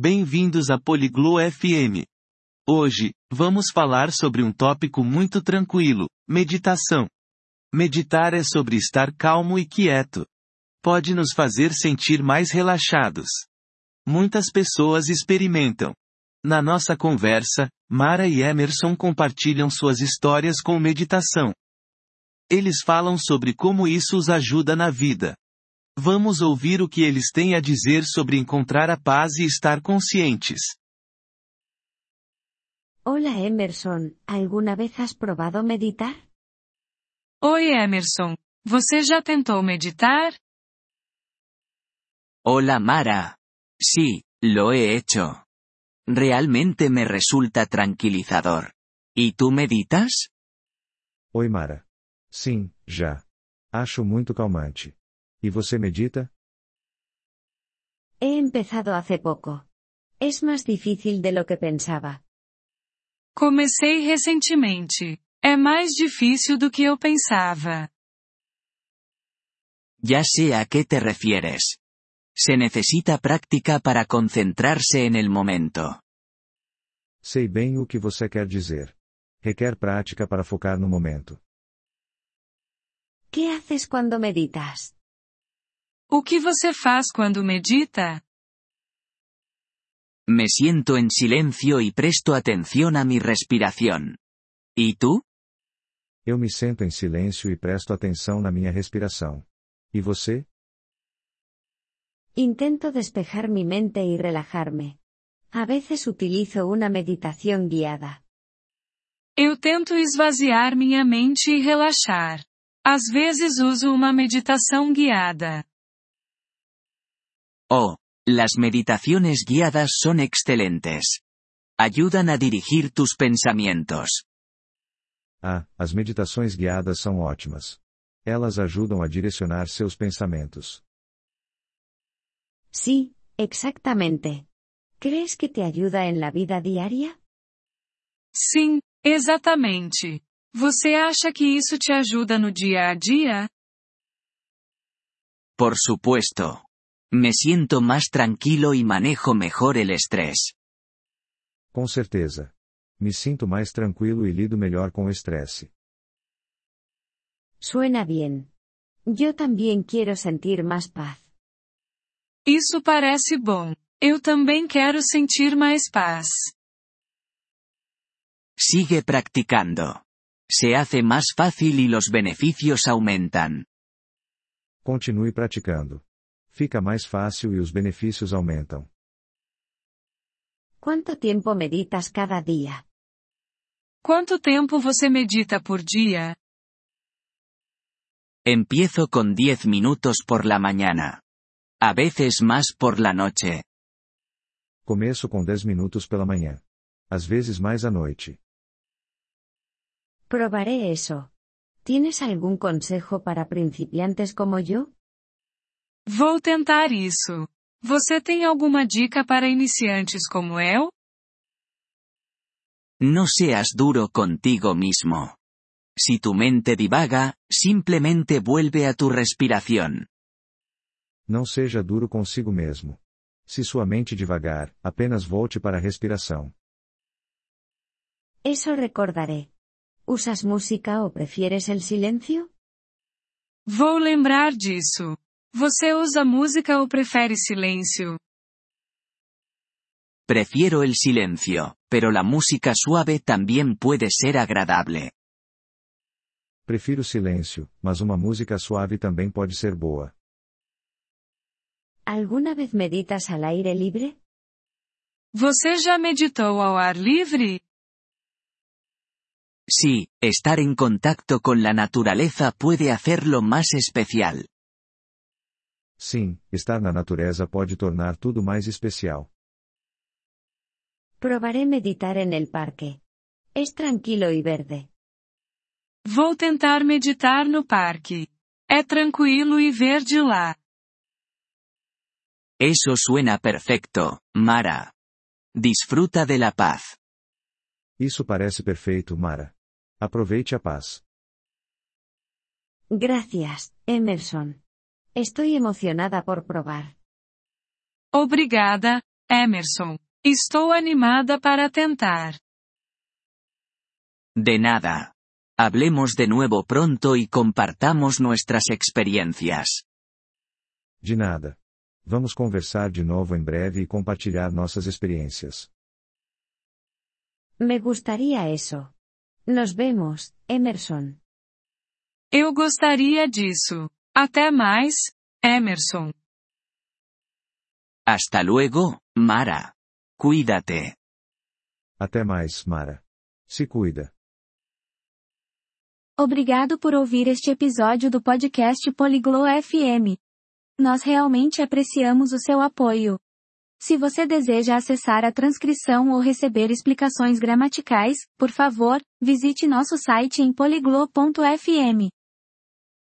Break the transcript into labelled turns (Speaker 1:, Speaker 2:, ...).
Speaker 1: Bem-vindos a Poliglo FM. Hoje, vamos falar sobre um tópico muito tranquilo: meditação. Meditar é sobre estar calmo e quieto. Pode nos fazer sentir mais relaxados. Muitas pessoas experimentam. Na nossa conversa, Mara e Emerson compartilham suas histórias com meditação. Eles falam sobre como isso os ajuda na vida. Vamos ouvir o que eles têm a dizer sobre encontrar a paz e estar conscientes.
Speaker 2: Hola Emerson, ¿alguna vez has probado meditar?
Speaker 3: Oi Emerson, você já tentou meditar?
Speaker 4: Hola Mara. Sí, lo he hecho. Realmente me resulta tranquilizador. ¿Y tú meditas?
Speaker 5: Oi Mara. Sim, já. Acho muito calmante. E você medita?
Speaker 2: He empezado hace poco. Es más difícil de lo que pensaba.
Speaker 3: Comecei recentemente. É mais difícil do que eu pensava.
Speaker 4: Ya sé a qué te refieres. Se necesita práctica para concentrarse en el momento.
Speaker 5: Sei bem o que você quer dizer. Requer prática para focar no momento.
Speaker 2: ¿Qué haces cuando meditas?
Speaker 3: O que você faz quando medita?
Speaker 4: Me siento en silencio y presto atención a mi respiración. ¿Y tú?
Speaker 5: Eu me sento em silêncio e presto atenção na minha respiração. E você?
Speaker 2: Intento despejar mi mente y relajarme. A veces utilizo una meditación guiada.
Speaker 3: Eu tento esvaziar minha mente e relaxar. Às vezes uso uma meditação guiada.
Speaker 4: Oh, las meditaciones guiadas son excelentes. Ayudan a dirigir tus pensamientos.
Speaker 5: Ah, as meditações guiadas são ótimas. Elas ajudam a direcionar seus pensamentos.
Speaker 2: Sí, exactamente. ¿Crees que te ayuda en la vida diaria?
Speaker 3: Sim, exatamente. Você acha que isso te ajuda no dia a dia?
Speaker 4: Por supuesto. Me siento más tranquilo y manejo mejor el estrés.
Speaker 5: Com certeza. Me sinto mais tranquilo e lido melhor com o estresse.
Speaker 2: Suena bien. Yo también quiero sentir más paz.
Speaker 3: Isso parece bom. Eu também quero sentir mais paz.
Speaker 4: Sigue practicando. Se hace más fácil y los beneficios aumentan.
Speaker 5: Continue praticando. Fica mais fácil e os benefícios aumentam.
Speaker 2: ¿Cuánto tiempo meditas cada día?
Speaker 3: Quanto tempo você medita por dia?
Speaker 4: Empiezo con 10 minutos por la mañana. A veces más por la noche.
Speaker 5: Começo com 10 minutos pela manhã. Às vezes mais à noite.
Speaker 2: Probaré eso. ¿Tienes algún consejo para principiantes como yo?
Speaker 3: Vou tentar isso. Você tem alguma dica para iniciantes como eu?
Speaker 4: No seas duro contigo mismo. Si tu mente divaga, simplemente vuelve a tu respiración.
Speaker 5: Não seja duro consigo mesmo. Se sua mente devagar, apenas volte para a respiração.
Speaker 2: Eso recordaré. ¿Usas música o prefieres el silencio?
Speaker 3: Vou lembrar disso. Você usa música ou prefere silêncio?
Speaker 4: Prefiero el silencio, pero la música suave también puede ser agradable.
Speaker 5: Prefiro silêncio, mas uma música suave também pode ser boa.
Speaker 2: ¿Alguna vez meditas al aire libre?
Speaker 3: Você já meditou ao ar livre?
Speaker 4: Sí, estar en contacto con la naturaleza puede hacerlo más especial.
Speaker 5: Sim, estar na natureza pode tornar tudo mais especial.
Speaker 2: Probaré meditar en el parque. Es tranquilo y verde.
Speaker 3: Vou tentar meditar no parque. É tranquilo e verde lá.
Speaker 4: Eso suena perfecto, Mara. Disfruta de la paz.
Speaker 5: Isso parece perfeito, Mara. Aproveite a paz.
Speaker 2: Gracias, Emerson. Estoy emocionada por probar.
Speaker 3: Obrigada, Emerson. Estou animada para tentar.
Speaker 4: De nada. Hablemos de nuevo pronto y compartamos nuestras experiencias.
Speaker 5: De nada. Vamos conversar de novo em breve e compartilhar nossas experiências.
Speaker 2: Me gustaría eso. Nos vemos, Emerson.
Speaker 3: Eu gostaria disso. Até mais, Emerson.
Speaker 4: Hasta luego, Mara. Cuídate.
Speaker 5: Até mais, Mara. Se cuida.
Speaker 6: Obrigado por ouvir este episódio do podcast Poliglo FM. Nós realmente apreciamos o seu apoio. Se você deseja acessar a transcrição ou receber explicações gramaticais, por favor, visite nosso site em poliglo.fm.